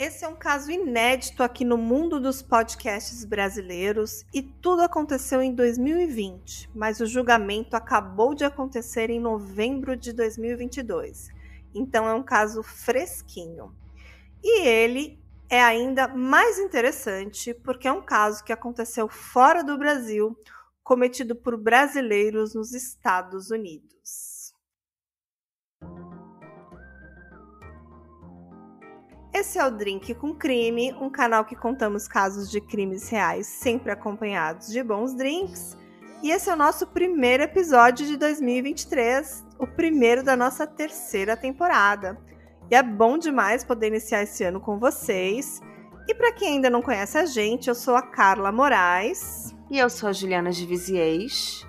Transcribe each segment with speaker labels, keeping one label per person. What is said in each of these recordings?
Speaker 1: Esse é um caso inédito aqui no mundo dos podcasts brasileiros e tudo aconteceu em 2020, mas o julgamento acabou de acontecer em novembro de 2022. Então é um caso fresquinho. E ele é ainda mais interessante porque é um caso que aconteceu fora do Brasil, cometido por brasileiros nos Estados Unidos. Esse é o Drink com Crime, um canal que contamos casos de crimes reais, sempre acompanhados de bons drinks. E esse é o nosso primeiro episódio de 2023, o primeiro da nossa terceira temporada. E é bom demais poder iniciar esse ano com vocês. E para quem ainda não conhece a gente, eu sou a Carla Moraes.
Speaker 2: E eu sou a Juliana de Viziers.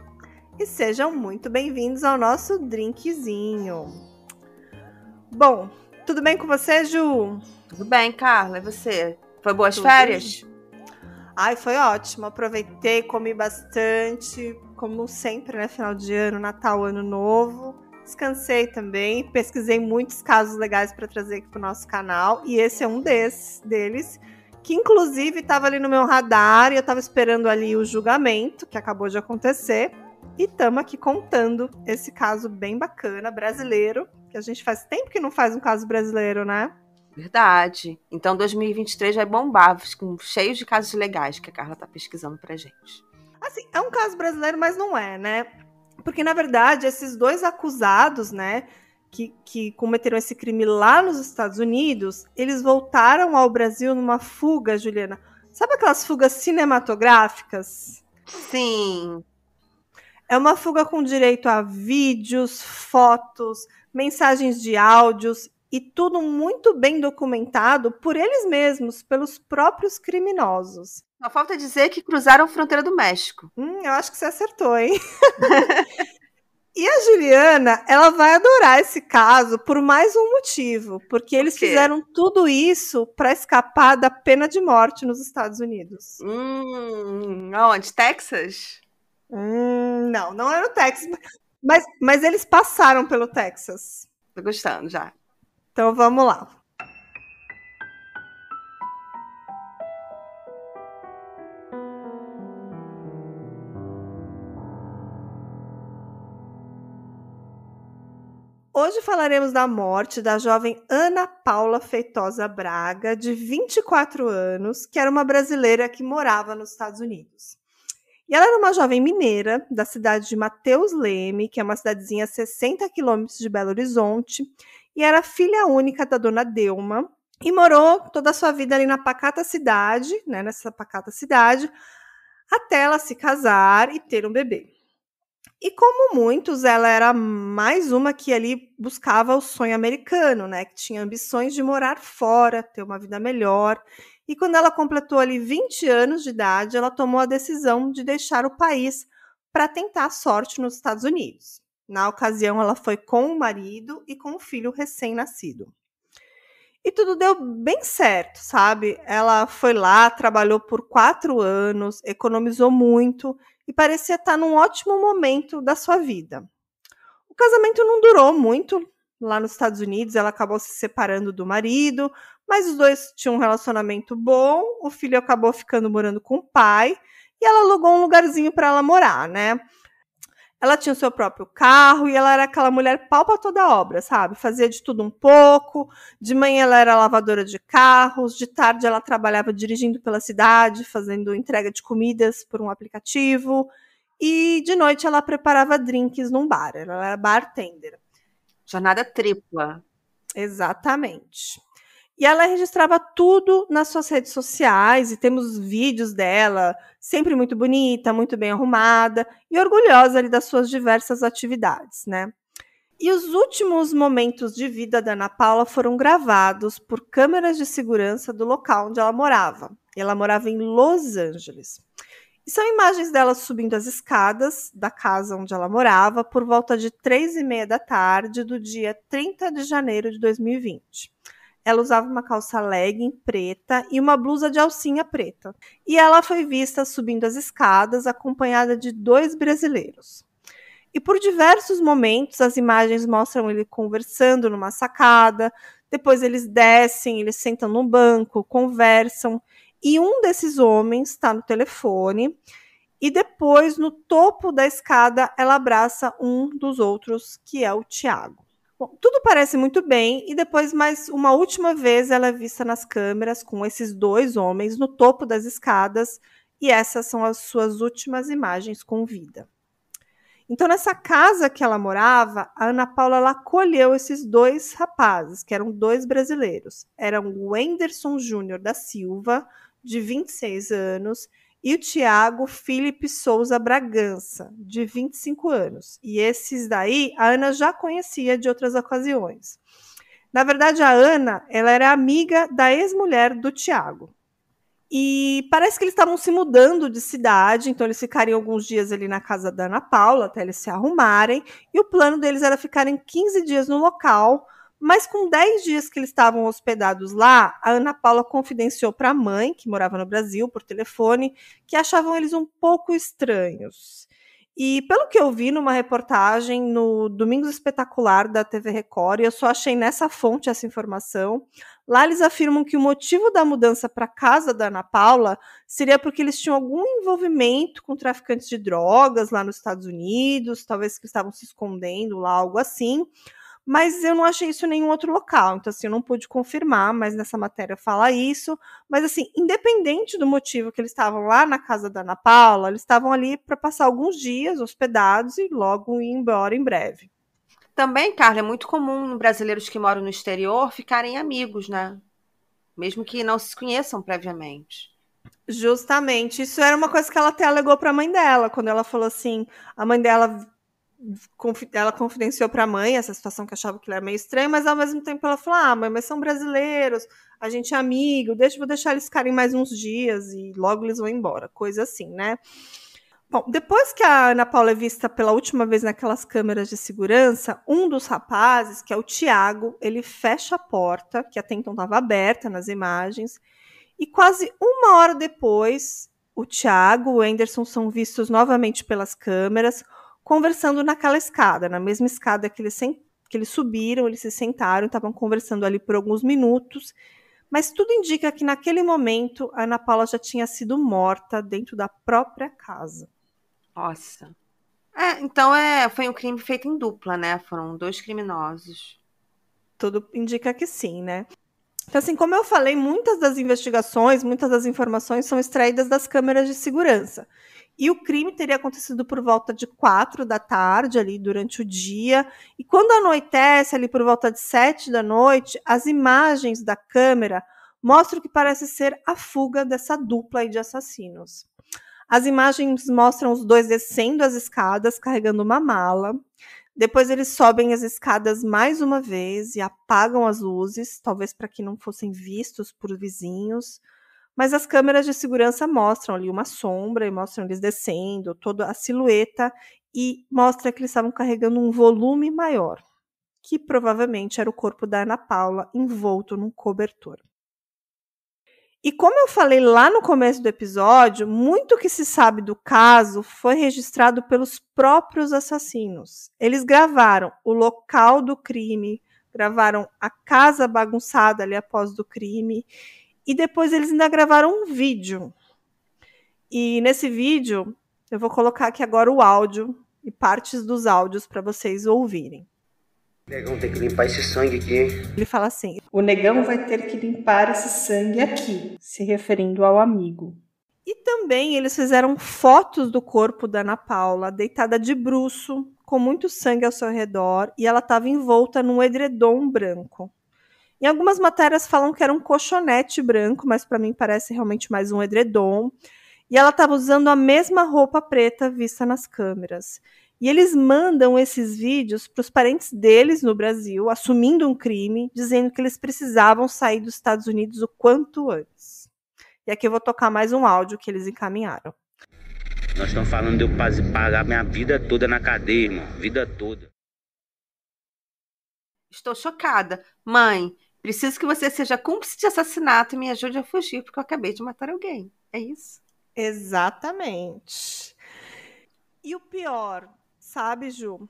Speaker 1: E sejam muito bem-vindos ao nosso drinkzinho. Bom, tudo bem com você, Ju?
Speaker 2: Tudo bem, Carla. E você? Foi boas Tudo férias? Bem.
Speaker 1: Ai, foi ótimo. Aproveitei, comi bastante, como sempre, né? Final de ano, Natal, Ano Novo. Descansei também, pesquisei muitos casos legais para trazer aqui para o nosso canal e esse é um desses deles, que inclusive estava ali no meu radar e eu estava esperando ali o julgamento que acabou de acontecer e estamos aqui contando esse caso bem bacana brasileiro que a gente faz tempo que não faz um caso brasileiro, né?
Speaker 2: Verdade. Então 2023 vai bombar, com cheios de casos legais que a Carla tá pesquisando pra gente.
Speaker 1: Assim, é um caso brasileiro, mas não é, né? Porque, na verdade, esses dois acusados, né, que, que cometeram esse crime lá nos Estados Unidos, eles voltaram ao Brasil numa fuga, Juliana. Sabe aquelas fugas cinematográficas?
Speaker 2: Sim.
Speaker 1: É uma fuga com direito a vídeos, fotos, mensagens de áudios e tudo muito bem documentado por eles mesmos, pelos próprios criminosos.
Speaker 2: Só falta dizer que cruzaram a fronteira do México.
Speaker 1: Hum, eu acho que você acertou, hein? e a Juliana, ela vai adorar esse caso por mais um motivo, porque eles fizeram tudo isso para escapar da pena de morte nos Estados Unidos.
Speaker 2: Hum, onde? Texas?
Speaker 1: Hum, não, não era o Texas, mas, mas eles passaram pelo Texas.
Speaker 2: Tô gostando já.
Speaker 1: Então vamos lá. Hoje falaremos da morte da jovem Ana Paula Feitosa Braga, de 24 anos, que era uma brasileira que morava nos Estados Unidos. E ela era uma jovem mineira da cidade de Mateus Leme, que é uma cidadezinha a 60 quilômetros de Belo Horizonte, e era filha única da dona Delma e morou toda a sua vida ali na pacata cidade, né, nessa pacata cidade, até ela se casar e ter um bebê. E como muitos, ela era mais uma que ali buscava o sonho americano, né, que tinha ambições de morar fora, ter uma vida melhor. E quando ela completou ali 20 anos de idade, ela tomou a decisão de deixar o país para tentar a sorte nos Estados Unidos. Na ocasião, ela foi com o marido e com o filho recém-nascido. E tudo deu bem certo, sabe? Ela foi lá, trabalhou por quatro anos, economizou muito e parecia estar num ótimo momento da sua vida. O casamento não durou muito lá nos Estados Unidos, ela acabou se separando do marido, mas os dois tinham um relacionamento bom, o filho acabou ficando morando com o pai e ela alugou um lugarzinho para ela morar, né? Ela tinha o seu próprio carro e ela era aquela mulher pau pra toda obra, sabe? Fazia de tudo um pouco. De manhã ela era lavadora de carros, de tarde ela trabalhava dirigindo pela cidade, fazendo entrega de comidas por um aplicativo. E de noite ela preparava drinks num bar, ela era bartender.
Speaker 2: Jornada tripla.
Speaker 1: Exatamente. E ela registrava tudo nas suas redes sociais e temos vídeos dela, sempre muito bonita, muito bem arrumada e orgulhosa ali das suas diversas atividades, né? E os últimos momentos de vida da Ana Paula foram gravados por câmeras de segurança do local onde ela morava. Ela morava em Los Angeles. E são imagens dela subindo as escadas da casa onde ela morava por volta de três e meia da tarde do dia 30 de janeiro de 2020. Ela usava uma calça legging preta e uma blusa de alcinha preta. E ela foi vista subindo as escadas acompanhada de dois brasileiros. E por diversos momentos as imagens mostram ele conversando numa sacada, Depois eles descem, eles sentam no banco, conversam, e um desses homens está no telefone. E depois, no topo da escada, ela abraça um dos outros, que é o Tiago. Bom, tudo parece muito bem, e depois, mais uma última vez, ela é vista nas câmeras com esses dois homens no topo das escadas, e essas são as suas últimas imagens com vida. Então, nessa casa que ela morava, a Ana Paula ela acolheu esses dois rapazes, que eram dois brasileiros. Eram o Wenderson Júnior da Silva, de 26 anos, e o Tiago Felipe Souza Bragança, de 25 anos. E esses daí a Ana já conhecia de outras ocasiões. Na verdade, a Ana ela era amiga da ex-mulher do Tiago. E parece que eles estavam se mudando de cidade, então eles ficariam alguns dias ali na casa da Ana Paula até eles se arrumarem. E o plano deles era ficarem 15 dias no local, mas com 10 dias que eles estavam hospedados lá, a Ana Paula confidenciou para a mãe, que morava no Brasil, por telefone, que achavam eles um pouco estranhos. E pelo que eu vi numa reportagem no Domingos Espetacular da TV Record, eu só achei nessa fonte essa informação, lá eles afirmam que o motivo da mudança para casa da Ana Paula seria porque eles tinham algum envolvimento com traficantes de drogas lá nos Estados Unidos, talvez que estavam se escondendo lá, algo assim mas eu não achei isso em nenhum outro local. Então, assim, eu não pude confirmar, mas nessa matéria fala isso. Mas, assim, independente do motivo que eles estavam lá na casa da Ana Paula, eles estavam ali para passar alguns dias hospedados e logo ir embora em breve.
Speaker 2: Também, Carla, é muito comum brasileiros que moram no exterior ficarem amigos, né? Mesmo que não se conheçam previamente.
Speaker 1: Justamente. Isso era uma coisa que ela até alegou para a mãe dela, quando ela falou assim: a mãe dela ela confidenciou para a mãe essa situação que achava que era meio estranha, mas ao mesmo tempo ela falou: Ah, mãe, mas são brasileiros, a gente é amigo, deixa, vou deixar eles ficarem mais uns dias e logo eles vão embora, coisa assim, né? Bom, depois que a Ana Paula é vista pela última vez naquelas câmeras de segurança, um dos rapazes, que é o Tiago, ele fecha a porta, que até então estava aberta nas imagens, e quase uma hora depois, o Tiago e o Anderson são vistos novamente pelas câmeras conversando naquela escada, na mesma escada que eles, que eles subiram, eles se sentaram, estavam conversando ali por alguns minutos, mas tudo indica que naquele momento a Ana Paula já tinha sido morta dentro da própria casa.
Speaker 2: Nossa. É, então é, foi um crime feito em dupla, né? Foram dois criminosos.
Speaker 1: Tudo indica que sim, né? Então, assim, como eu falei, muitas das investigações, muitas das informações são extraídas das câmeras de segurança. E o crime teria acontecido por volta de quatro da tarde, ali durante o dia. E quando anoitece, ali por volta de sete da noite, as imagens da câmera mostram que parece ser a fuga dessa dupla de assassinos. As imagens mostram os dois descendo as escadas carregando uma mala. Depois eles sobem as escadas mais uma vez e apagam as luzes, talvez para que não fossem vistos por vizinhos. Mas as câmeras de segurança mostram ali uma sombra e mostram eles descendo, toda a silhueta e mostra que eles estavam carregando um volume maior, que provavelmente era o corpo da Ana Paula envolto num cobertor. E como eu falei lá no começo do episódio, muito que se sabe do caso foi registrado pelos próprios assassinos. Eles gravaram o local do crime, gravaram a casa bagunçada ali após do crime e depois eles ainda gravaram um vídeo. E nesse vídeo, eu vou colocar aqui agora o áudio e partes dos áudios para vocês ouvirem.
Speaker 3: O negão tem que limpar esse sangue aqui.
Speaker 1: Ele fala assim: o negão vai ter que limpar esse sangue aqui, se referindo ao amigo. E também eles fizeram fotos do corpo da Ana Paula, deitada de bruço, com muito sangue ao seu redor, e ela estava envolta num edredom branco. Em algumas matérias falam que era um colchonete branco, mas para mim parece realmente mais um edredom. E ela estava usando a mesma roupa preta vista nas câmeras. E eles mandam esses vídeos para os parentes deles no Brasil, assumindo um crime, dizendo que eles precisavam sair dos Estados Unidos o quanto antes. E aqui eu vou tocar mais um áudio que eles encaminharam.
Speaker 3: Nós estamos falando de eu pagar minha vida toda na cadeia, irmão. Vida toda.
Speaker 2: Estou chocada. Mãe, Preciso que você seja cúmplice de assassinato e me ajude a fugir, porque eu acabei de matar alguém. É isso?
Speaker 1: Exatamente. E o pior, sabe, Ju?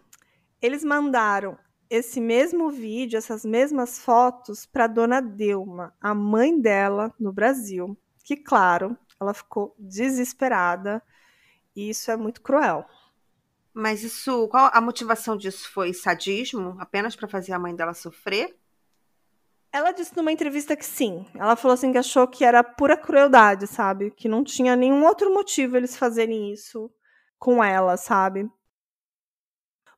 Speaker 1: Eles mandaram esse mesmo vídeo, essas mesmas fotos para dona Delma, a mãe dela no Brasil, que claro, ela ficou desesperada e isso é muito cruel.
Speaker 2: Mas isso, qual a motivação disso foi sadismo, apenas para fazer a mãe dela sofrer?
Speaker 1: Ela disse numa entrevista que sim. Ela falou assim que achou que era pura crueldade, sabe? Que não tinha nenhum outro motivo eles fazerem isso com ela, sabe?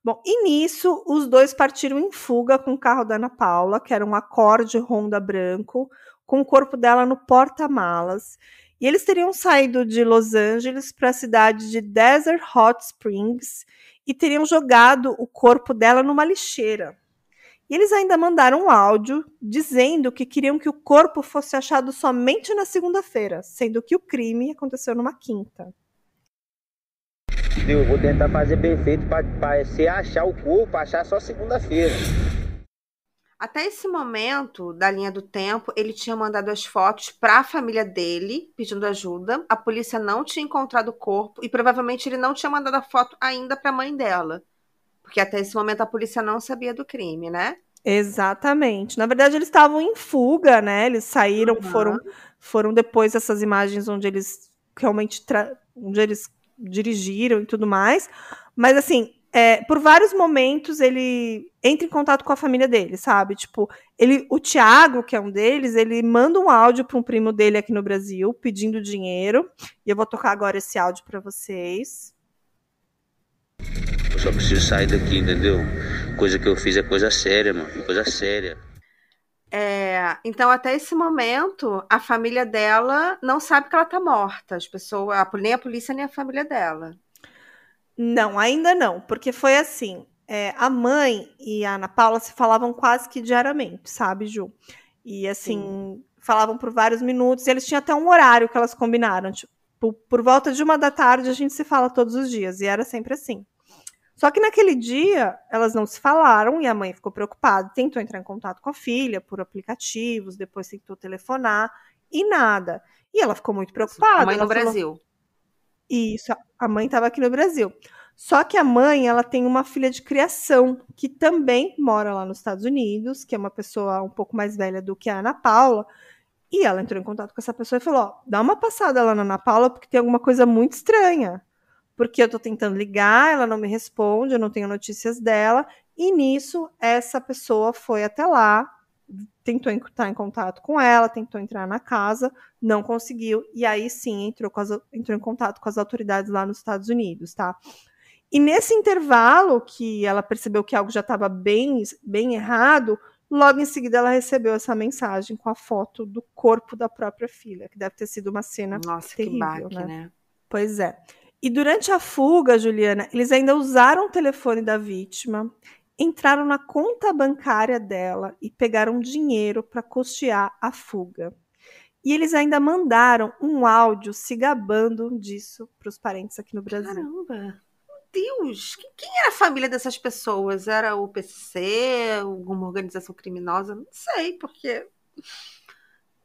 Speaker 1: Bom, e nisso os dois partiram em fuga com o carro da Ana Paula, que era um acorde Honda branco, com o corpo dela no porta-malas. E eles teriam saído de Los Angeles para a cidade de Desert Hot Springs e teriam jogado o corpo dela numa lixeira. E eles ainda mandaram um áudio dizendo que queriam que o corpo fosse achado somente na segunda-feira, sendo que o crime aconteceu numa quinta.
Speaker 3: Eu vou tentar fazer perfeito para se achar o corpo, achar só segunda-feira.
Speaker 2: Até esse momento da linha do tempo, ele tinha mandado as fotos para a família dele, pedindo ajuda. A polícia não tinha encontrado o corpo e provavelmente ele não tinha mandado a foto ainda para a mãe dela. Porque até esse momento a polícia não sabia do crime, né?
Speaker 1: Exatamente. Na verdade, eles estavam em fuga, né? Eles saíram, uhum. foram, foram depois dessas imagens onde eles realmente onde eles dirigiram e tudo mais. Mas assim, é, por vários momentos ele entra em contato com a família dele, sabe? Tipo, ele, o Thiago, que é um deles, ele manda um áudio para um primo dele aqui no Brasil pedindo dinheiro. E eu vou tocar agora esse áudio para vocês.
Speaker 3: Eu só preciso sair daqui, entendeu? Coisa que eu fiz é coisa séria, mano, coisa séria.
Speaker 2: É, então, até esse momento, a família dela não sabe que ela tá morta. As pessoas, nem a polícia, nem a família dela.
Speaker 1: Não, ainda não, porque foi assim. É, a mãe e a Ana Paula se falavam quase que diariamente, sabe, Ju? E assim, Sim. falavam por vários minutos, e eles tinham até um horário que elas combinaram. Tipo, por, por volta de uma da tarde a gente se fala todos os dias, e era sempre assim. Só que naquele dia elas não se falaram e a mãe ficou preocupada, tentou entrar em contato com a filha por aplicativos, depois tentou telefonar e nada. E ela ficou muito preocupada.
Speaker 2: A mãe no falou, Brasil.
Speaker 1: Isso, a mãe estava aqui no Brasil. Só que a mãe, ela tem uma filha de criação que também mora lá nos Estados Unidos, que é uma pessoa um pouco mais velha do que a Ana Paula. E ela entrou em contato com essa pessoa e falou: ó, dá uma passada lá na Ana Paula, porque tem alguma coisa muito estranha. Porque eu tô tentando ligar, ela não me responde, eu não tenho notícias dela. E nisso, essa pessoa foi até lá, tentou entrar em contato com ela, tentou entrar na casa, não conseguiu, e aí sim entrou, as, entrou em contato com as autoridades lá nos Estados Unidos, tá? E nesse intervalo que ela percebeu que algo já estava bem, bem errado, logo em seguida ela recebeu essa mensagem com a foto do corpo da própria filha, que deve ter sido uma cena
Speaker 2: Nossa,
Speaker 1: terrível,
Speaker 2: que baque,
Speaker 1: né?
Speaker 2: né?
Speaker 1: Pois é. E durante a fuga, Juliana, eles ainda usaram o telefone da vítima entraram na conta bancária dela e pegaram dinheiro para custear a fuga. E eles ainda mandaram um áudio se gabando disso para os parentes aqui no Brasil.
Speaker 2: Caramba! Deus! Quem era a família dessas pessoas? Era o PCC? Alguma organização criminosa? Não sei, porque.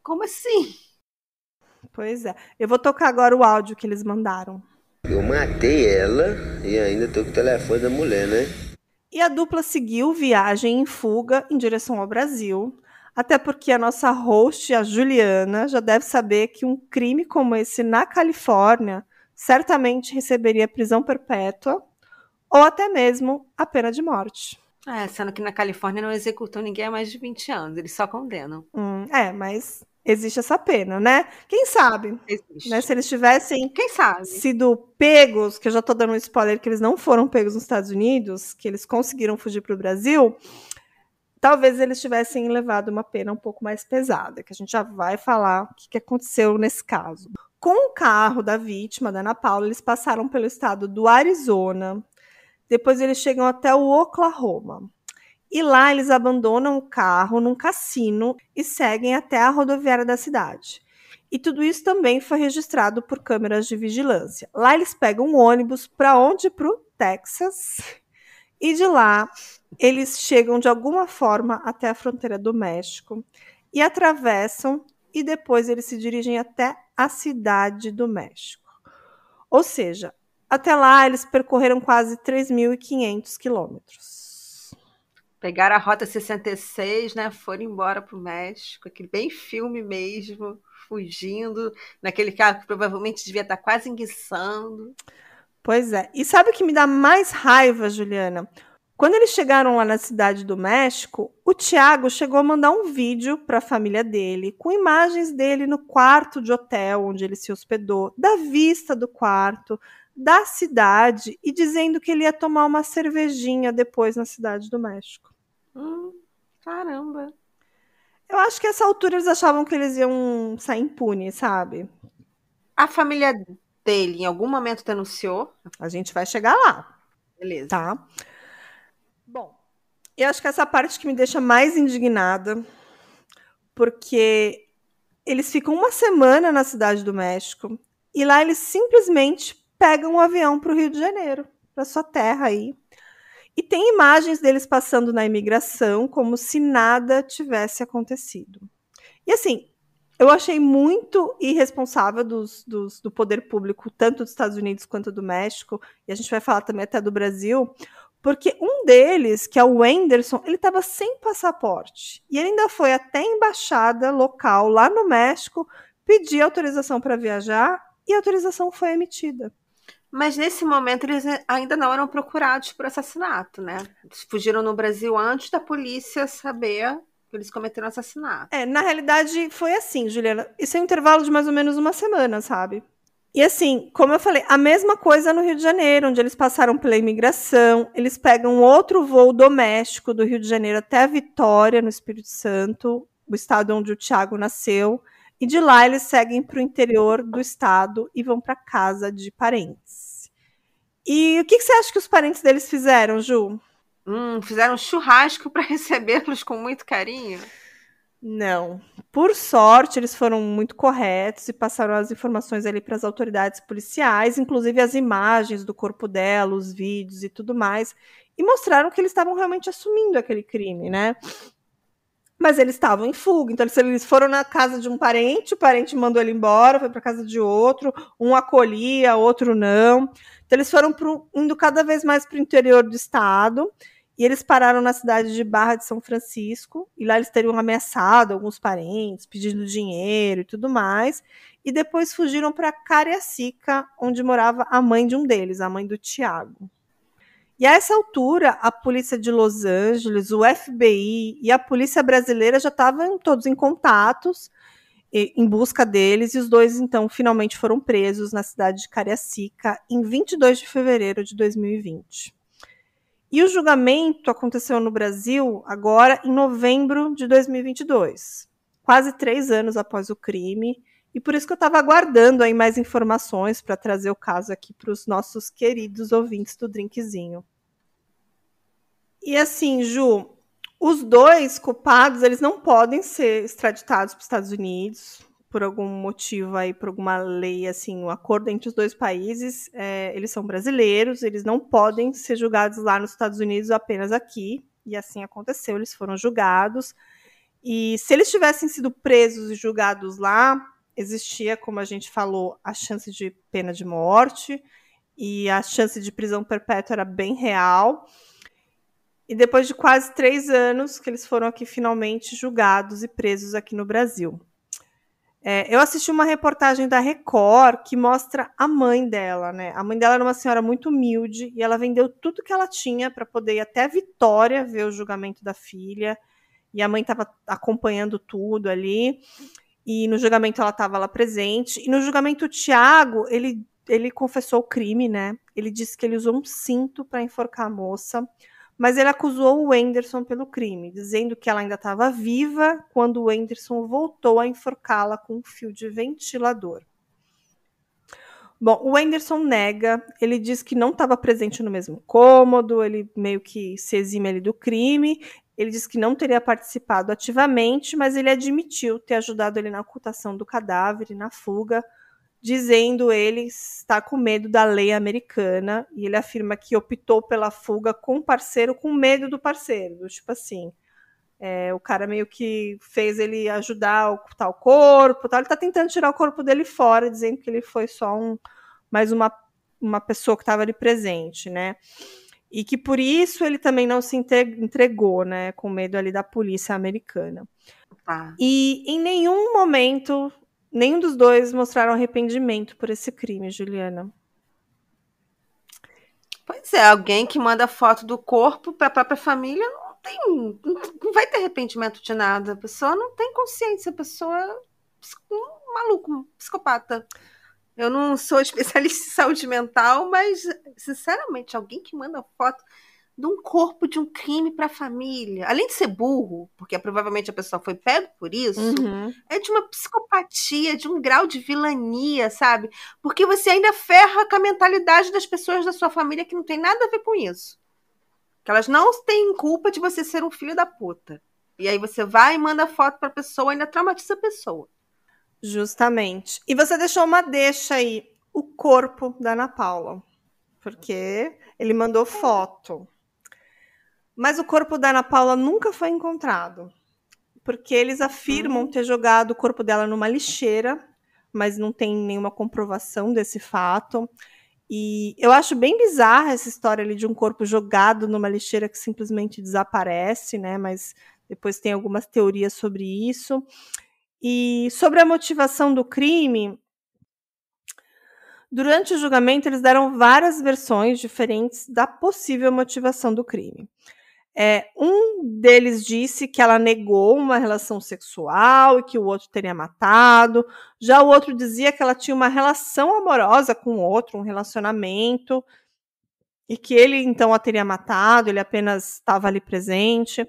Speaker 2: Como assim?
Speaker 1: Pois é. Eu vou tocar agora o áudio que eles mandaram.
Speaker 3: Eu matei ela e ainda tô com o telefone da mulher, né?
Speaker 1: E a dupla seguiu viagem em fuga em direção ao Brasil, até porque a nossa host, a Juliana, já deve saber que um crime como esse na Califórnia certamente receberia prisão perpétua ou até mesmo a pena de morte.
Speaker 2: É, sendo que na Califórnia não executam ninguém há mais de 20 anos, eles só condenam.
Speaker 1: Hum, é, mas existe essa pena, né? Quem sabe? Né, se eles tivessem
Speaker 2: Quem sabe?
Speaker 1: sido pegos, que eu já tô dando um spoiler que eles não foram pegos nos Estados Unidos, que eles conseguiram fugir para o Brasil, talvez eles tivessem levado uma pena um pouco mais pesada, que a gente já vai falar o que, que aconteceu nesse caso. Com o carro da vítima, da Ana Paula, eles passaram pelo estado do Arizona, depois eles chegam até o Oklahoma. E lá eles abandonam o carro num cassino e seguem até a rodoviária da cidade. E tudo isso também foi registrado por câmeras de vigilância. Lá eles pegam um ônibus para onde? Para o Texas. E de lá eles chegam de alguma forma até a fronteira do México e atravessam e depois eles se dirigem até a cidade do México. Ou seja, até lá eles percorreram quase 3.500 quilômetros.
Speaker 2: Pegaram a Rota 66, né? Foram embora pro México, aquele bem filme mesmo, fugindo, naquele carro que provavelmente devia estar quase enguiçando.
Speaker 1: Pois é. E sabe o que me dá mais raiva, Juliana? Quando eles chegaram lá na cidade do México, o Tiago chegou a mandar um vídeo para a família dele, com imagens dele no quarto de hotel onde ele se hospedou, da vista do quarto, da cidade e dizendo que ele ia tomar uma cervejinha depois na cidade do México.
Speaker 2: Hum, caramba.
Speaker 1: Eu acho que essa altura eles achavam que eles iam sair impunes, sabe?
Speaker 2: A família dele em algum momento denunciou?
Speaker 1: A gente vai chegar lá.
Speaker 2: Beleza.
Speaker 1: Tá. Bom, eu acho que essa parte que me deixa mais indignada, porque eles ficam uma semana na cidade do México e lá eles simplesmente pegam um avião para o Rio de Janeiro, para sua terra aí. E tem imagens deles passando na imigração como se nada tivesse acontecido. E assim, eu achei muito irresponsável dos, dos, do poder público, tanto dos Estados Unidos quanto do México, e a gente vai falar também até do Brasil, porque um deles, que é o Wenderson, ele estava sem passaporte. E ele ainda foi até a embaixada local lá no México pedir autorização para viajar e a autorização foi emitida.
Speaker 2: Mas nesse momento eles ainda não eram procurados por assassinato, né? Eles fugiram no Brasil antes da polícia saber que eles cometeram assassinato.
Speaker 1: É, na realidade foi assim, Juliana. Isso é um intervalo de mais ou menos uma semana, sabe? E assim, como eu falei, a mesma coisa no Rio de Janeiro, onde eles passaram pela imigração, eles pegam outro voo doméstico do Rio de Janeiro até Vitória, no Espírito Santo, o estado onde o Tiago nasceu, e de lá eles seguem para o interior do estado e vão para casa de parentes. E o que, que, você acha que os parentes deles fizeram, Ju?
Speaker 2: Hum, fizeram um churrasco para recebê-los com muito carinho.
Speaker 1: Não. Por sorte, eles foram muito corretos e passaram as informações ali para as autoridades policiais, inclusive as imagens do corpo dela, os vídeos e tudo mais, e mostraram que eles estavam realmente assumindo aquele crime, né? Mas eles estavam em fuga, então eles foram na casa de um parente, o parente mandou ele embora, foi para casa de outro, um acolhia, outro não. Então eles foram pro, indo cada vez mais para o interior do estado. E eles pararam na cidade de Barra de São Francisco, e lá eles teriam ameaçado alguns parentes, pedindo dinheiro e tudo mais. E depois fugiram para Cariacica, onde morava a mãe de um deles, a mãe do Tiago. E a essa altura, a polícia de Los Angeles, o FBI e a polícia brasileira já estavam todos em contatos em busca deles, e os dois então finalmente foram presos na cidade de Cariacica em 22 de fevereiro de 2020. E o julgamento aconteceu no Brasil agora em novembro de 2022, quase três anos após o crime. E por isso que eu estava aguardando aí mais informações para trazer o caso aqui para os nossos queridos ouvintes do Drinkzinho. E assim, Ju, os dois culpados eles não podem ser extraditados para os Estados Unidos por algum motivo aí, por alguma lei, assim, um acordo entre os dois países, é, eles são brasileiros, eles não podem ser julgados lá nos Estados Unidos, apenas aqui, e assim aconteceu, eles foram julgados, e se eles tivessem sido presos e julgados lá, existia, como a gente falou, a chance de pena de morte, e a chance de prisão perpétua era bem real, e depois de quase três anos que eles foram aqui finalmente julgados e presos aqui no Brasil. É, eu assisti uma reportagem da Record que mostra a mãe dela, né? A mãe dela era uma senhora muito humilde e ela vendeu tudo que ela tinha para poder ir até Vitória ver o julgamento da filha. E a mãe estava acompanhando tudo ali. E no julgamento ela estava lá presente. E no julgamento o Tiago, ele, ele confessou o crime, né? Ele disse que ele usou um cinto para enforcar a moça mas ele acusou o Wenderson pelo crime, dizendo que ela ainda estava viva quando o Wenderson voltou a enforcá-la com um fio de ventilador. Bom, o Wenderson nega, ele diz que não estava presente no mesmo cômodo, ele meio que se exime ali do crime, ele diz que não teria participado ativamente, mas ele admitiu ter ajudado ele na ocultação do cadáver e na fuga, dizendo ele estar com medo da lei americana e ele afirma que optou pela fuga com o parceiro com medo do parceiro, tipo assim, é, o cara meio que fez ele ajudar a ocultar o corpo, tal. ele está tentando tirar o corpo dele fora, dizendo que ele foi só um mais uma, uma pessoa que estava ali presente, né? E que por isso ele também não se entregou, né? Com medo ali da polícia americana.
Speaker 2: Tá.
Speaker 1: E em nenhum momento, nenhum dos dois mostraram arrependimento por esse crime, Juliana.
Speaker 2: Pois é, alguém que manda foto do corpo para a própria família não tem, não vai ter arrependimento de nada. A pessoa não tem consciência, a pessoa é um maluco, um psicopata. Eu não sou especialista em saúde mental, mas, sinceramente, alguém que manda foto de um corpo de um crime para a família, além de ser burro, porque provavelmente a pessoa foi pego por isso,
Speaker 1: Uhum.
Speaker 2: é de uma psicopatia, de um grau de vilania, sabe? Porque você ainda ferra com a mentalidade das pessoas da sua família que não tem nada a ver com isso. Que elas não têm culpa de você ser um filho da puta. E aí você vai e manda foto pra pessoa e ainda traumatiza a pessoa.
Speaker 1: Justamente. E você deixou uma deixa aí, o corpo da Ana Paula. Porque ele mandou foto. Mas o corpo da Ana Paula nunca foi encontrado. Porque eles afirmam ter jogado o corpo dela numa lixeira, mas não tem nenhuma comprovação desse fato. E eu acho bem bizarra essa história ali de um corpo jogado numa lixeira que simplesmente desaparece, né? Mas depois tem algumas teorias sobre isso. E sobre a motivação do crime, durante o julgamento eles deram várias versões diferentes da possível motivação do crime. É, um deles disse que ela negou uma relação sexual e que o outro teria matado. Já o outro dizia que ela tinha uma relação amorosa com o outro, um relacionamento, e que ele então a teria matado, ele apenas estava ali presente.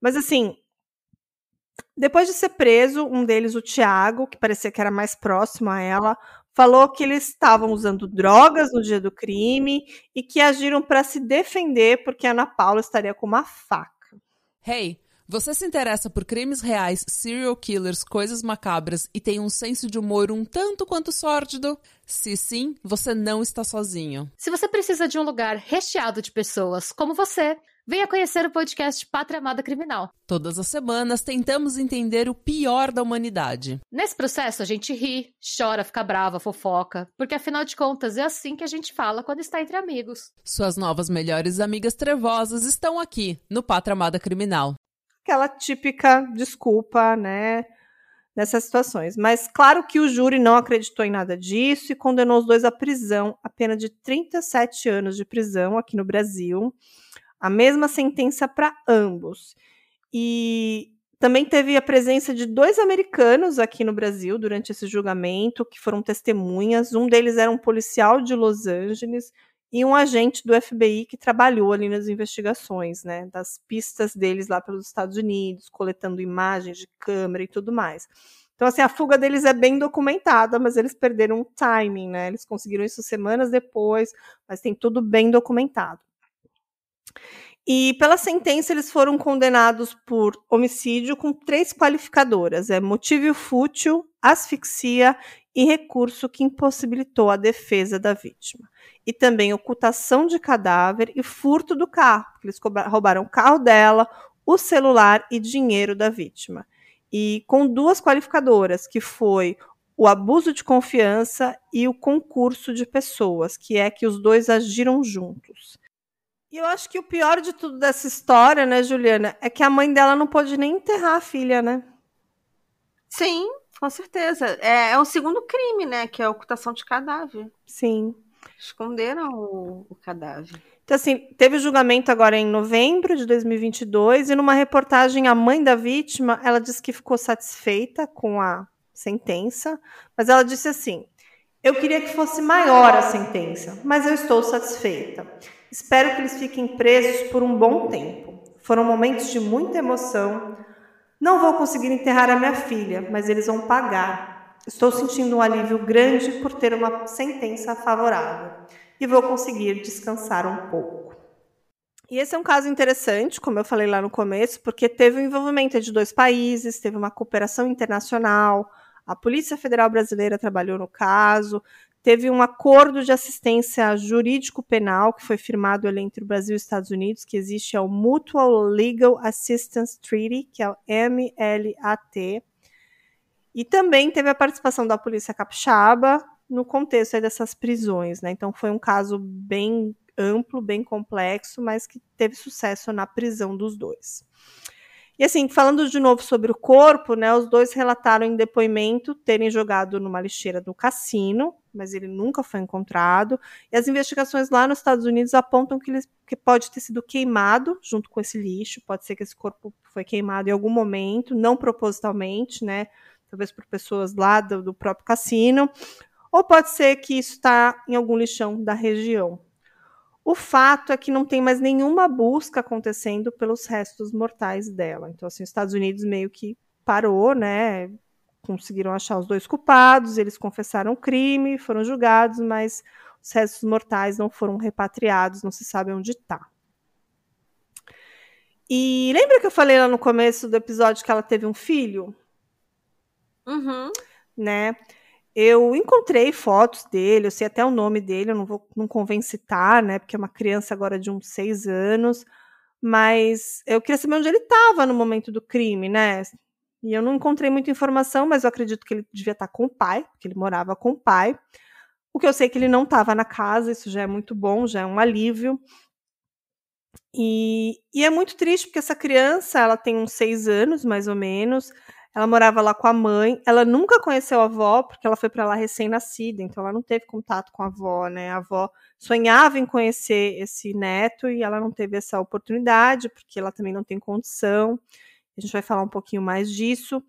Speaker 1: Mas assim, depois de ser preso, um deles, o Tiago, que parecia que era mais próximo a ela, falou que eles estavam usando drogas no dia do crime e que agiram para se defender porque a Ana Paula estaria com uma faca.
Speaker 4: Hey, você se interessa por crimes reais, serial killers, coisas macabras e tem um senso de humor um tanto quanto sórdido? Se sim, você não está sozinho.
Speaker 5: Se você precisa de um lugar recheado de pessoas como você, venha conhecer o podcast Pátria Amada Criminal.
Speaker 4: Todas as semanas tentamos entender o pior da humanidade.
Speaker 5: Nesse processo, a gente ri, chora, fica brava, fofoca, porque afinal de contas é assim que a gente fala quando está entre amigos.
Speaker 4: Suas novas melhores amigas trevosas estão aqui, no Pátria Amada Criminal.
Speaker 1: Aquela típica desculpa, né? Nessas situações. Mas claro que o júri não acreditou em nada disso e condenou os dois à prisão, a pena de 37 anos de prisão aqui no Brasil. A mesma sentença para ambos. E também teve a presença de dois americanos aqui no Brasil durante esse julgamento, que foram testemunhas. Um deles era um policial de Los Angeles e um agente do FBI que trabalhou ali nas investigações, né, das pistas deles lá pelos Estados Unidos, coletando imagens de câmera e tudo mais. Então, assim, a fuga deles é bem documentada, mas eles perderam o timing, né? Eles conseguiram isso semanas depois, mas tem tudo bem documentado. E pela sentença, eles foram condenados por homicídio com três qualificadoras: é motivo fútil, asfixia e recurso que impossibilitou a defesa da vítima. E também ocultação de cadáver e furto do carro, eles roubaram o carro dela, o celular e dinheiro da vítima. E com duas qualificadoras, que foi o abuso de confiança e o concurso de pessoas, que é que os dois agiram juntos. E eu acho que o pior de tudo dessa história, né, Juliana, é que a mãe dela não pôde nem enterrar a filha, né?
Speaker 2: Sim, com certeza. É, é o segundo crime, né? Que é a ocultação de cadáver.
Speaker 1: Sim.
Speaker 2: Esconderam o, o cadáver.
Speaker 1: Então, assim, teve o julgamento agora em novembro de 2022 e numa reportagem a mãe da vítima, ela disse que ficou satisfeita com a sentença, mas ela disse assim: "Eu queria que fosse maior a sentença, mas eu estou satisfeita. Espero que eles fiquem presos por um bom tempo. Foram momentos de muita emoção. Não vou conseguir enterrar a minha filha, mas eles vão pagar. Estou sentindo um alívio grande por ter uma sentença favorável e vou conseguir descansar um pouco. E esse é um caso interessante, como eu falei lá no começo, porque teve o envolvimento de dois países, teve uma cooperação internacional, a Polícia Federal Brasileira trabalhou no caso, teve um acordo de assistência jurídico-penal que foi firmado ali entre o Brasil e os Estados Unidos, que existe é o Mutual Legal Assistance Treaty, que é o MLAT. E também teve a participação da Polícia Capixaba no contexto dessas prisões, né? Então foi um caso bem amplo, bem complexo, mas que teve sucesso na prisão dos dois. E assim, falando de novo sobre o corpo, né, os dois relataram em depoimento terem jogado numa lixeira do cassino, mas ele nunca foi encontrado. E as investigações lá nos Estados Unidos apontam que ele que pode ter sido queimado junto com esse lixo, pode ser que esse corpo foi queimado em algum momento, não propositalmente, né, talvez por pessoas lá do, do próprio cassino, ou pode ser que isso está em algum lixão da região. O fato é que não tem mais nenhuma busca acontecendo pelos restos mortais dela. Então, assim, os Estados Unidos meio que parou, né? Conseguiram achar os dois culpados, eles confessaram o crime, foram julgados, mas os restos mortais não foram repatriados, não se sabe onde está. E lembra que eu falei lá no começo do episódio que ela teve um filho?
Speaker 2: Uhum.
Speaker 1: Né? Eu encontrei fotos dele, eu sei até o nome dele, eu não vou, não convém citar, né? Porque é uma criança agora de uns seis anos, mas eu queria saber onde ele estava no momento do crime, né? E eu não encontrei muita informação, mas eu acredito que ele devia estar com o pai, porque ele morava com o pai. O que eu sei é que ele não estava na casa, isso já é muito bom, já é um alívio. E, e é muito triste porque essa criança, ela tem uns seis anos, mais ou menos. Ela morava lá com a mãe. Ela nunca conheceu a avó, porque ela foi para lá recém-nascida, então ela não teve contato com a avó, né? A avó sonhava em conhecer esse neto e ela não teve essa oportunidade, porque ela também não tem condição. A gente vai falar um pouquinho mais disso.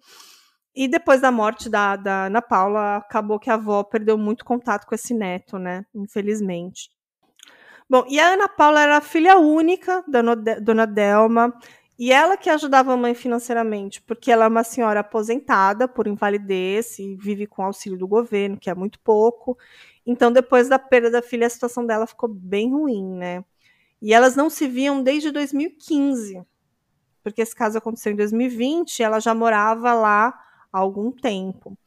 Speaker 1: E depois da morte da, da Ana Paula, acabou que a avó perdeu muito contato com esse neto, né? Infelizmente. Bom, e a Ana Paula era filha única da Dona Delma. E ela que ajudava a mãe financeiramente, porque ela é uma senhora aposentada por invalidez e vive com auxílio do governo, que é muito pouco. Então, depois da perda da filha, a situação dela ficou bem ruim, né? E elas não se viam desde 2015, porque esse caso aconteceu em 2020 e ela já morava lá há algum tempo.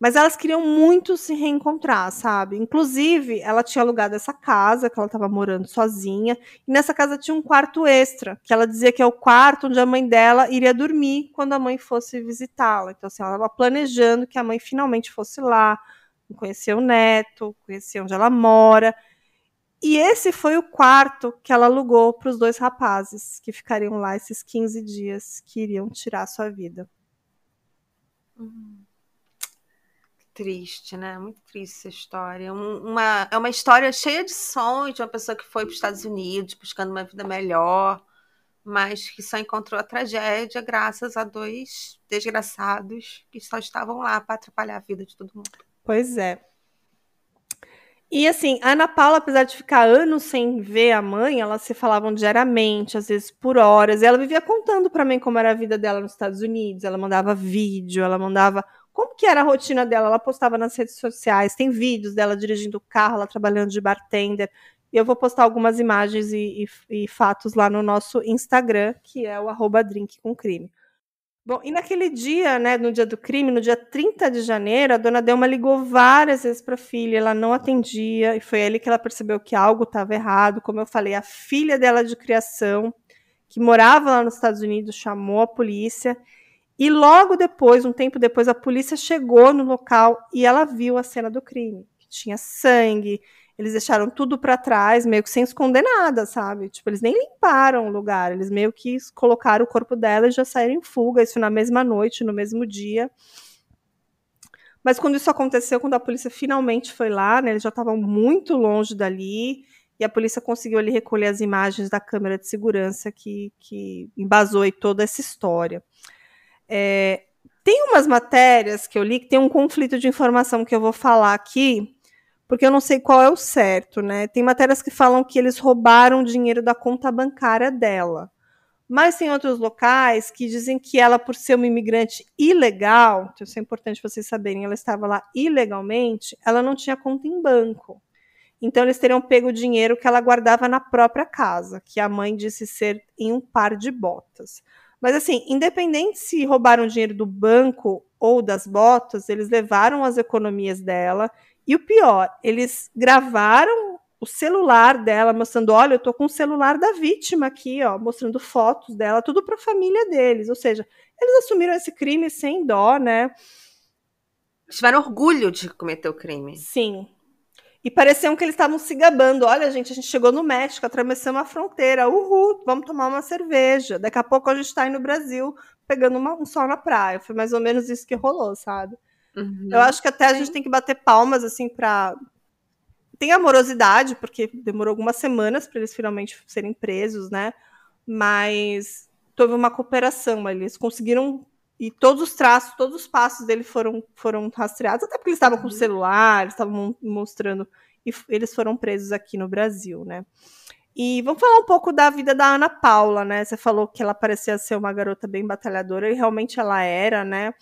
Speaker 1: Mas elas queriam muito se reencontrar, sabe? Inclusive, ela tinha alugado essa casa, que ela estava morando sozinha, e nessa casa tinha um quarto extra, que ela dizia que é o quarto onde a mãe dela iria dormir quando a mãe fosse visitá-la. Então, assim, ela estava planejando que a mãe finalmente fosse lá, conhecer o neto, conhecer onde ela mora. E esse foi o quarto que ela alugou para os dois rapazes, que ficariam lá esses 15 dias que iriam tirar sua vida.
Speaker 2: Uhum triste, né? Muito triste essa história. Um, uma, é uma história cheia de sonhos de uma pessoa que foi para os Estados Unidos buscando uma vida melhor, mas que só encontrou a tragédia graças a dois desgraçados que só estavam lá para atrapalhar a vida de todo mundo.
Speaker 1: Pois é. E assim, a Ana Paula, apesar de ficar anos sem ver a mãe, elas se falavam diariamente, às vezes por horas. E ela vivia contando para mim como era a vida dela nos Estados Unidos. Ela mandava vídeo, ela mandava como que era a rotina dela? Ela postava nas redes sociais, tem vídeos dela dirigindo o carro, ela trabalhando de bartender. E eu vou postar algumas imagens e, e, e fatos lá no nosso Instagram, que é o arroba drink com crime. Bom, e naquele dia, né, no dia do crime, no dia 30 de janeiro, a dona Delma ligou várias vezes para a filha, ela não atendia, e foi ali que ela percebeu que algo estava errado. Como eu falei, a filha dela de criação, que morava lá nos Estados Unidos, chamou a polícia e logo depois, um tempo depois, a polícia chegou no local e ela viu a cena do crime. Tinha sangue, eles deixaram tudo para trás, meio que sem esconder nada, sabe? Tipo, eles nem limparam o lugar, eles meio que colocaram o corpo dela e já saíram em fuga, isso na mesma noite, no mesmo dia. Mas quando isso aconteceu, quando a polícia finalmente foi lá, né, eles já estavam muito longe dali, e a polícia conseguiu ali recolher as imagens da câmera de segurança que, que embasou aí toda essa história. É, tem umas matérias que eu li que tem um conflito de informação que eu vou falar aqui, porque eu não sei qual é o certo, né? Tem matérias que falam que eles roubaram dinheiro da conta bancária dela. Mas tem outros locais que dizem que ela, por ser uma imigrante ilegal, então isso é importante vocês saberem, ela estava lá ilegalmente, ela não tinha conta em banco. Então eles teriam pego o dinheiro que ela guardava na própria casa, que a mãe disse ser em um par de botas. Mas assim, independente se roubaram dinheiro do banco ou das botas, eles levaram as economias dela. E o pior, eles gravaram o celular dela, mostrando: olha, eu tô com o celular da vítima aqui, ó, mostrando fotos dela, tudo para a família deles. Ou seja, eles assumiram esse crime sem dó, né?
Speaker 2: Tiveram orgulho de cometer o crime.
Speaker 1: Sim. E pareciam que eles estavam se gabando. Olha, gente, a gente chegou no México, atravessamos a fronteira. Uhul, vamos tomar uma cerveja. Daqui a pouco a gente está aí no Brasil pegando uma, um sol na praia. Foi mais ou menos isso que rolou, sabe? Uhum. Eu acho que até a gente tem que bater palmas, assim, para Tem amorosidade, porque demorou algumas semanas para eles finalmente serem presos, né? Mas teve uma cooperação ali. Eles conseguiram e todos os traços, todos os passos dele foram, foram rastreados, até porque eles estavam com uhum. celular, estavam mostrando, e eles foram presos aqui no Brasil, né? E vamos falar um pouco da vida da Ana Paula, né? Você falou que ela parecia ser uma garota bem batalhadora, e realmente ela era, né?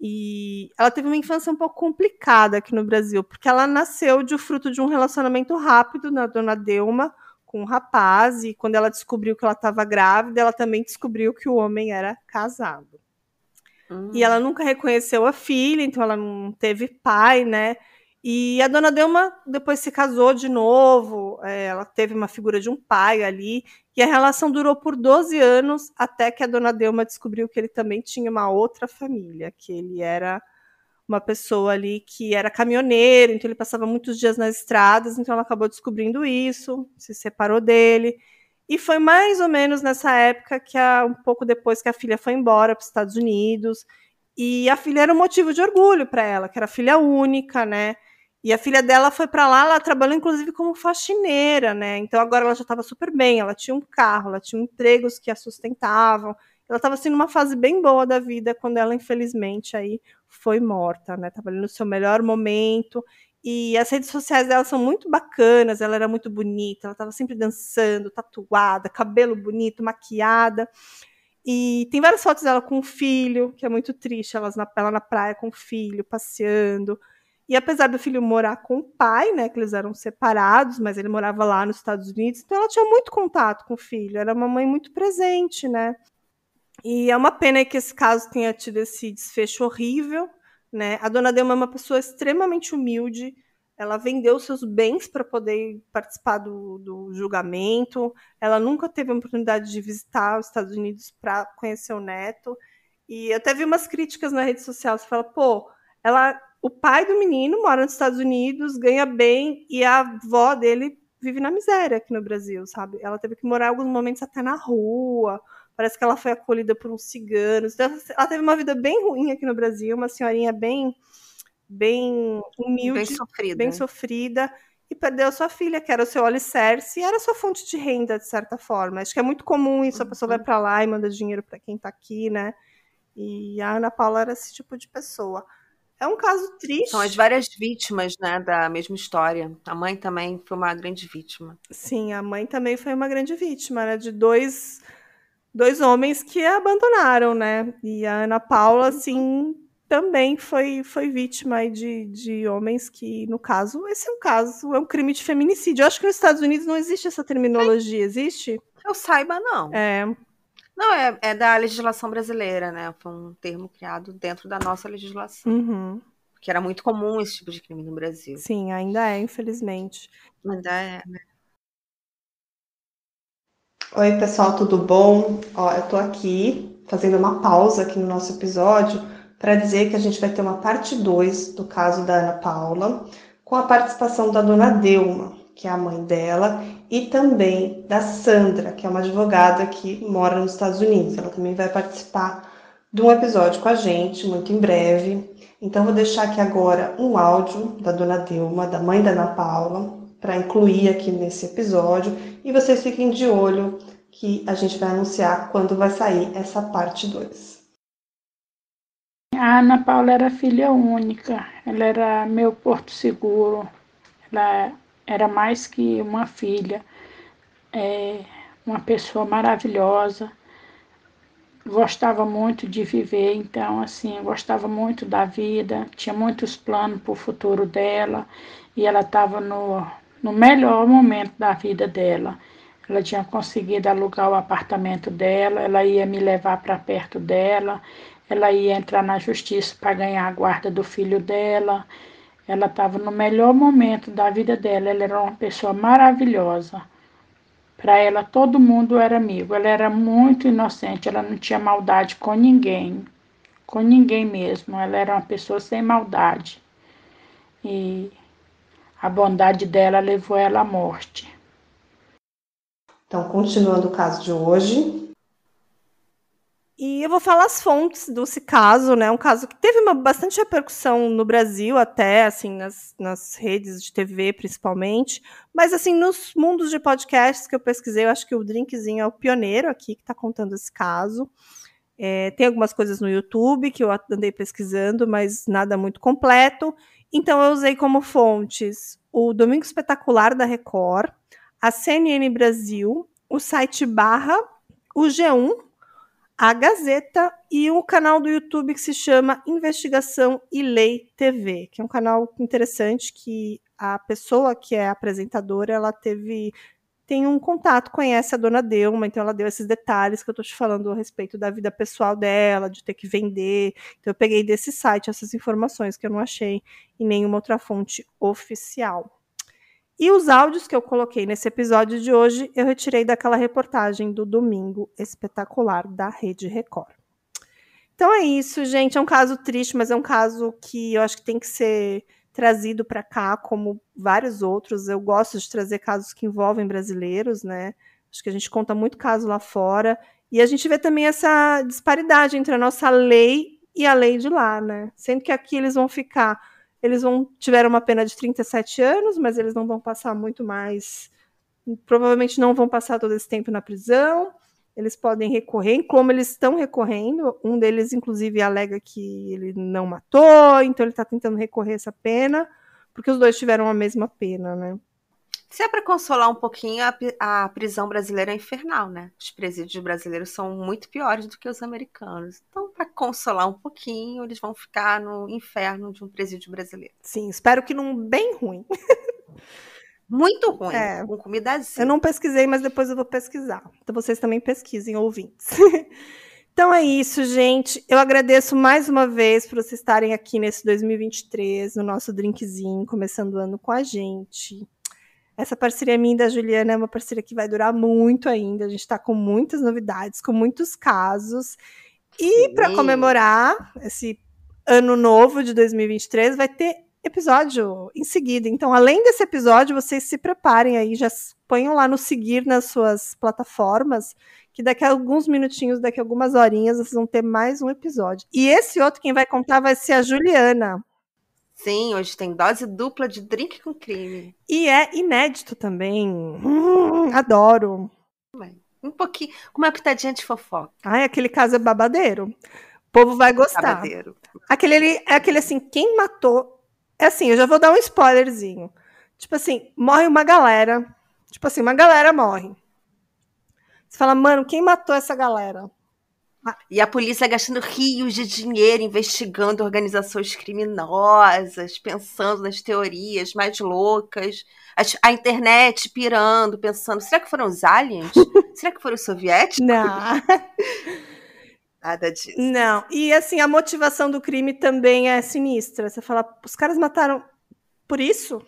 Speaker 1: E ela teve uma infância um pouco complicada aqui no Brasil, porque ela nasceu de fruto de um relacionamento rápido na dona Delma com um rapaz, e quando ela descobriu que ela estava grávida, ela também descobriu que o homem era casado. Uhum. E ela nunca reconheceu a filha, então ela não teve pai, né? E a dona Delma depois se casou de novo, é, ela teve uma figura de um pai ali, e a relação durou por 12 anos, até que a dona Delma descobriu que ele também tinha uma outra família, que ele era uma pessoa ali que era caminhoneiro, então ele passava muitos dias nas estradas, então ela acabou descobrindo isso, se separou dele. E foi mais ou menos nessa época que, a, um pouco depois que a filha foi embora para os Estados Unidos, e a filha era um motivo de orgulho para ela, que era filha única, né? E a filha dela foi para lá, ela trabalhou inclusive como faxineira, né? Então agora ela já estava super bem, ela tinha um carro, ela tinha empregos que a sustentavam. Ela estava assim numa fase bem boa da vida quando ela infelizmente aí foi morta, né? Tava ali no seu melhor momento e as redes sociais dela são muito bacanas, ela era muito bonita, ela estava sempre dançando, tatuada, cabelo bonito, maquiada. E tem várias fotos dela com o filho, que é muito triste, elas na, ela na praia com o filho, passeando. E apesar do filho morar com o pai, né, que eles eram separados, mas ele morava lá nos Estados Unidos, então ela tinha muito contato com o filho, era uma mãe muito presente, né? E é uma pena que esse caso tenha tido esse desfecho horrível, né? A dona Delma é uma pessoa extremamente humilde. Ela vendeu seus bens para poder participar do, do, julgamento. Ela nunca teve a oportunidade de visitar os Estados Unidos para conhecer o neto. E até vi umas críticas na rede social. Você fala, pô, ela, o pai do menino mora nos Estados Unidos, ganha bem, e a avó dele vive na miséria aqui no Brasil, sabe? Ela teve que morar alguns momentos até na rua Parece que ela foi acolhida por uns ciganos. Então, ela teve uma vida bem ruim aqui no Brasil, uma senhorinha bem, bem humilde,
Speaker 2: bem sofrida.
Speaker 1: bem sofrida e perdeu sua filha, que era o seu alicerce, e era sua fonte de renda, de certa forma. Acho que é muito comum isso, a pessoa vai uhum. para lá e manda dinheiro para quem está aqui, né? E a Ana Paula era esse tipo de pessoa. É um caso triste.
Speaker 2: São as várias vítimas, né, da mesma história. A mãe também foi uma grande vítima.
Speaker 1: Sim, a mãe também foi uma grande vítima, né, de dois dois homens que a abandonaram, né? E a Ana Paula, assim, também foi, foi vítima de, de homens que, no caso, esse é um caso, é um crime de feminicídio. Eu acho que nos Estados Unidos não existe essa terminologia, existe?
Speaker 2: Eu saiba, não.
Speaker 1: É.
Speaker 2: Não, é, é da legislação brasileira, né? Foi um termo criado dentro da nossa legislação.
Speaker 1: Uhum.
Speaker 2: Que era muito comum esse tipo de crime no Brasil.
Speaker 1: Sim, ainda é, infelizmente.
Speaker 2: Ainda é, né?
Speaker 1: Oi, pessoal, tudo bom? Ó, eu tô aqui fazendo uma pausa aqui no nosso episódio para dizer que a gente vai ter uma parte 2 do caso da Ana Paula, com a participação da dona Delma, que é a mãe dela, e também da Sandra, que é uma advogada que mora nos Estados Unidos. Ela também vai participar de um episódio com a gente, muito em breve. Então, vou deixar aqui agora um áudio da dona Delma, da mãe da Ana Paula, para incluir aqui nesse episódio e vocês fiquem de olho que a gente vai anunciar quando vai sair essa parte 2.
Speaker 6: A Ana Paula era filha única, ela era meu porto seguro, ela era mais que uma filha, é uma pessoa maravilhosa, gostava muito de viver, então assim, gostava muito da vida, tinha muitos planos para o futuro dela e ela estava no no melhor momento da vida dela. Ela tinha conseguido alugar o apartamento dela, ela ia me levar para perto dela, ela ia entrar na justiça para ganhar a guarda do filho dela. Ela estava no melhor momento da vida dela, ela era uma pessoa maravilhosa. Para ela, todo mundo era amigo. Ela era muito inocente, ela não tinha maldade com ninguém, com ninguém mesmo. Ela era uma pessoa sem maldade. E A bondade dela levou ela à morte.
Speaker 1: Então, continuando o caso de hoje. E eu vou falar as fontes desse caso, né? Um caso que teve uma bastante repercussão no Brasil, até, assim, nas, nas redes de TV, principalmente. Mas, assim, nos mundos de podcasts que eu pesquisei, eu acho que o Drinkzinho é o pioneiro aqui que está contando esse caso. É, tem algumas coisas no YouTube que eu andei pesquisando, mas nada muito completo. Então, eu usei como fontes o Domingo Espetacular da Record, a CNN Brasil, o site Barra, o G1, a Gazeta e um canal do YouTube que se chama Investigação e Lei TV, que é um canal interessante que a pessoa que é apresentadora, ela teve tem um contato, conhece a dona Delma, então ela deu esses detalhes que eu estou te falando a respeito da vida pessoal dela, de ter que vender. Então eu peguei desse site essas informações que eu não achei em nenhuma outra fonte oficial. E os áudios que eu coloquei nesse episódio de hoje, eu retirei daquela reportagem do domingo espetacular da Rede Record. Então é isso, gente. É um caso triste, mas é um caso que eu acho que tem que ser trazido para cá, como vários outros. Eu gosto de trazer casos que envolvem brasileiros, né? Acho que a gente conta muito caso lá fora. E a gente vê também essa disparidade entre a nossa lei e a lei de lá, né? Sendo que aqui eles vão ficar eles vão tiveram uma pena de 37 anos, mas eles não vão passar muito mais. Provavelmente não vão passar todo esse tempo na prisão. Eles podem recorrer, como eles estão recorrendo. Um deles, inclusive, alega que ele não matou, então ele está tentando recorrer essa pena, porque os dois tiveram a mesma pena, né?
Speaker 2: Se é para consolar um pouquinho, a, a, prisão brasileira é infernal, né? Os presídios brasileiros são muito piores do que os americanos. Então, para consolar um pouquinho, eles vão ficar no inferno de um presídio brasileiro.
Speaker 1: Sim, espero que num bem ruim.
Speaker 2: muito ruim, é, com comida assim.
Speaker 1: Eu não pesquisei, mas depois eu vou pesquisar. Então vocês também pesquisem, ouvintes. Então é isso, gente. Eu agradeço mais uma vez por vocês estarem aqui nesse 2023, no nosso drinkzinho, começando o ano com a gente. Essa parceria minha e da Juliana é uma parceria que vai durar muito ainda. A gente está com muitas novidades, com muitos casos. E para comemorar esse ano novo de 2023, vai ter episódio em seguida. Então, além desse episódio, vocês se preparem aí, já ponham lá no seguir nas suas plataformas, que daqui a alguns minutinhos, daqui a algumas horinhas, vocês vão ter mais um episódio. E esse outro, quem vai contar vai ser a Juliana.
Speaker 2: Sim, hoje tem dose dupla de drink com crime.
Speaker 1: E é inédito também. Hum, adoro.
Speaker 2: Um pouquinho, com uma pitadinha de fofoca.
Speaker 1: Ai, aquele caso é babadeiro. O povo vai gostar. Babadeiro. Aquele ali, é aquele assim, quem matou. É assim, eu já vou dar um spoilerzinho. Tipo assim, morre uma galera. Tipo assim, uma galera morre. Você fala, mano, quem matou essa galera?
Speaker 2: E a polícia gastando rios de dinheiro investigando organizações criminosas, pensando nas teorias mais loucas. A, a internet pirando, pensando: será que foram os aliens? será que foram os soviéticos?
Speaker 1: Não.
Speaker 2: Nada disso.
Speaker 1: Não. E assim, a motivação do crime também é sinistra. Você fala: os caras mataram por isso?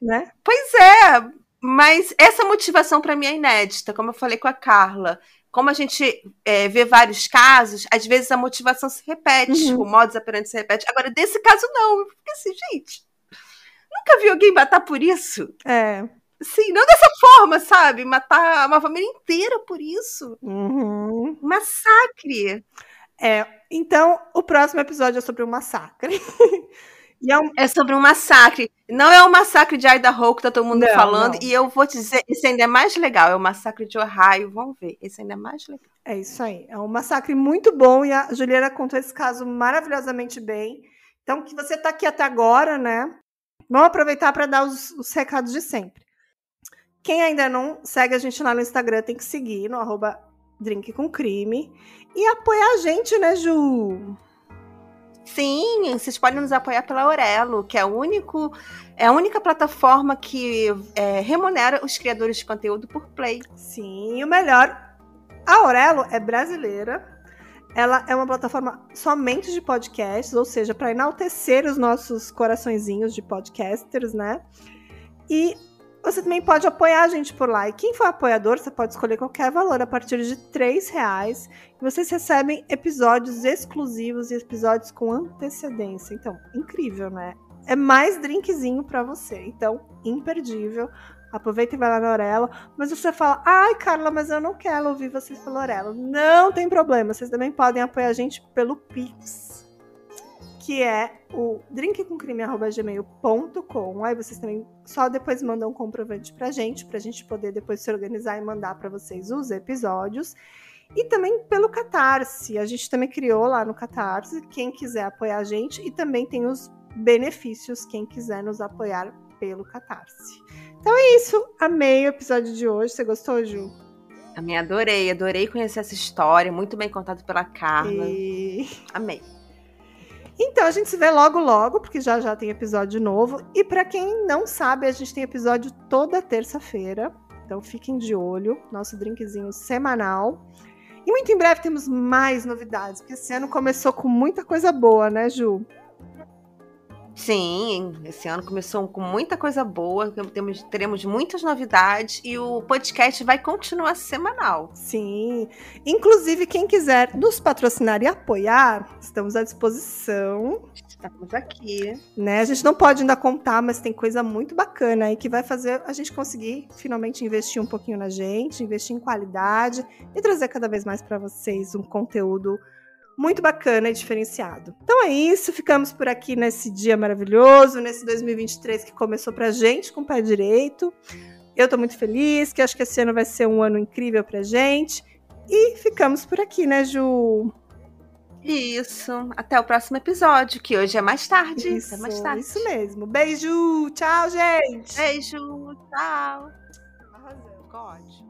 Speaker 1: Né?
Speaker 2: Pois é, mas essa motivação para mim é inédita, como eu falei com a Carla como a gente é, vê vários casos, às vezes a motivação se repete, uhum. o modus operandi se repete. Agora, desse caso, não. Porque assim, gente, nunca vi alguém matar por isso.
Speaker 1: É.
Speaker 2: Sim, não dessa forma, sabe? Matar uma família inteira por isso.
Speaker 1: Uhum.
Speaker 2: Massacre.
Speaker 1: É, então, o próximo episódio é sobre o massacre.
Speaker 2: É, um... é, sobre um massacre. Não é o massacre de Idaho que tá todo mundo não, falando. Não. E eu vou te dizer, esse ainda é mais legal. É o massacre de Ohio. Vamos ver. Esse ainda é mais legal.
Speaker 1: É isso aí. É um massacre muito bom. E a Juliana contou esse caso maravilhosamente bem. Então, que você tá aqui até agora, né? Vamos aproveitar para dar os, os, recados de sempre. Quem ainda não segue a gente lá no Instagram tem que seguir no arroba Drink com Crime. E apoiar a gente, né, Ju?
Speaker 2: Sim, vocês podem nos apoiar pela Aurelo, que é, único, é a única plataforma que é, remunera os criadores de conteúdo por play.
Speaker 1: Sim, o melhor, a Aurelo é brasileira. Ela é uma plataforma somente de podcasts, ou seja, para enaltecer os nossos coraçõezinhos de podcasters, né? E você também pode apoiar a gente por lá. E quem for apoiador, você pode escolher qualquer valor a partir de R$ reais. E vocês recebem episódios exclusivos e episódios com antecedência. Então, incrível, né? é mais drinkzinho para você. Então, imperdível. Aproveita e vai lá na Orelo. Mas você fala, ai, Carla, mas eu não quero ouvir vocês pela Orelo. Não tem problema. Vocês também podem apoiar a gente pelo Pix, que é o drinkcomcrime.gmail.com. Aí vocês também só depois mandam um comprovante pra gente, pra gente poder depois se organizar e mandar para vocês os episódios. E também pelo Catarse. A gente também criou lá no Catarse, quem quiser apoiar a gente. E também tem os benefícios, quem quiser nos apoiar pelo Catarse. Então é isso. Amei o episódio de hoje. Você gostou, Ju?
Speaker 2: Amei, adorei. Adorei conhecer essa história. Muito bem contada pela Carla.
Speaker 1: E...
Speaker 2: Amei.
Speaker 1: Então a gente se vê logo logo, porque já já tem episódio novo. E para quem não sabe, a gente tem episódio toda terça-feira. Então fiquem de olho, nosso drinkzinho semanal. E muito em breve temos mais novidades, porque esse ano começou com muita coisa boa, né, Ju?
Speaker 2: Sim, esse ano começou com muita coisa boa, temos, teremos muitas novidades e o podcast vai continuar semanal.
Speaker 1: Sim, inclusive quem quiser nos patrocinar e apoiar, estamos à disposição.
Speaker 2: Estamos aqui.
Speaker 1: Né? A gente não pode ainda contar, mas tem coisa muito bacana aí que vai fazer a gente conseguir finalmente investir um pouquinho na gente, investir em qualidade e trazer cada vez mais para vocês um conteúdo muito bacana e diferenciado. Então é isso, ficamos por aqui nesse dia maravilhoso, nesse 2023 que começou pra gente com o pé direito. Eu tô muito feliz, que acho que esse ano vai ser um ano incrível pra gente. E ficamos por aqui, né, Ju?
Speaker 2: Isso. Até o próximo episódio, que hoje é mais tarde.
Speaker 1: Isso,
Speaker 2: é mais tarde.
Speaker 1: isso mesmo. Beijo, tchau, gente.
Speaker 2: Beijo, tchau. Arrasou. God.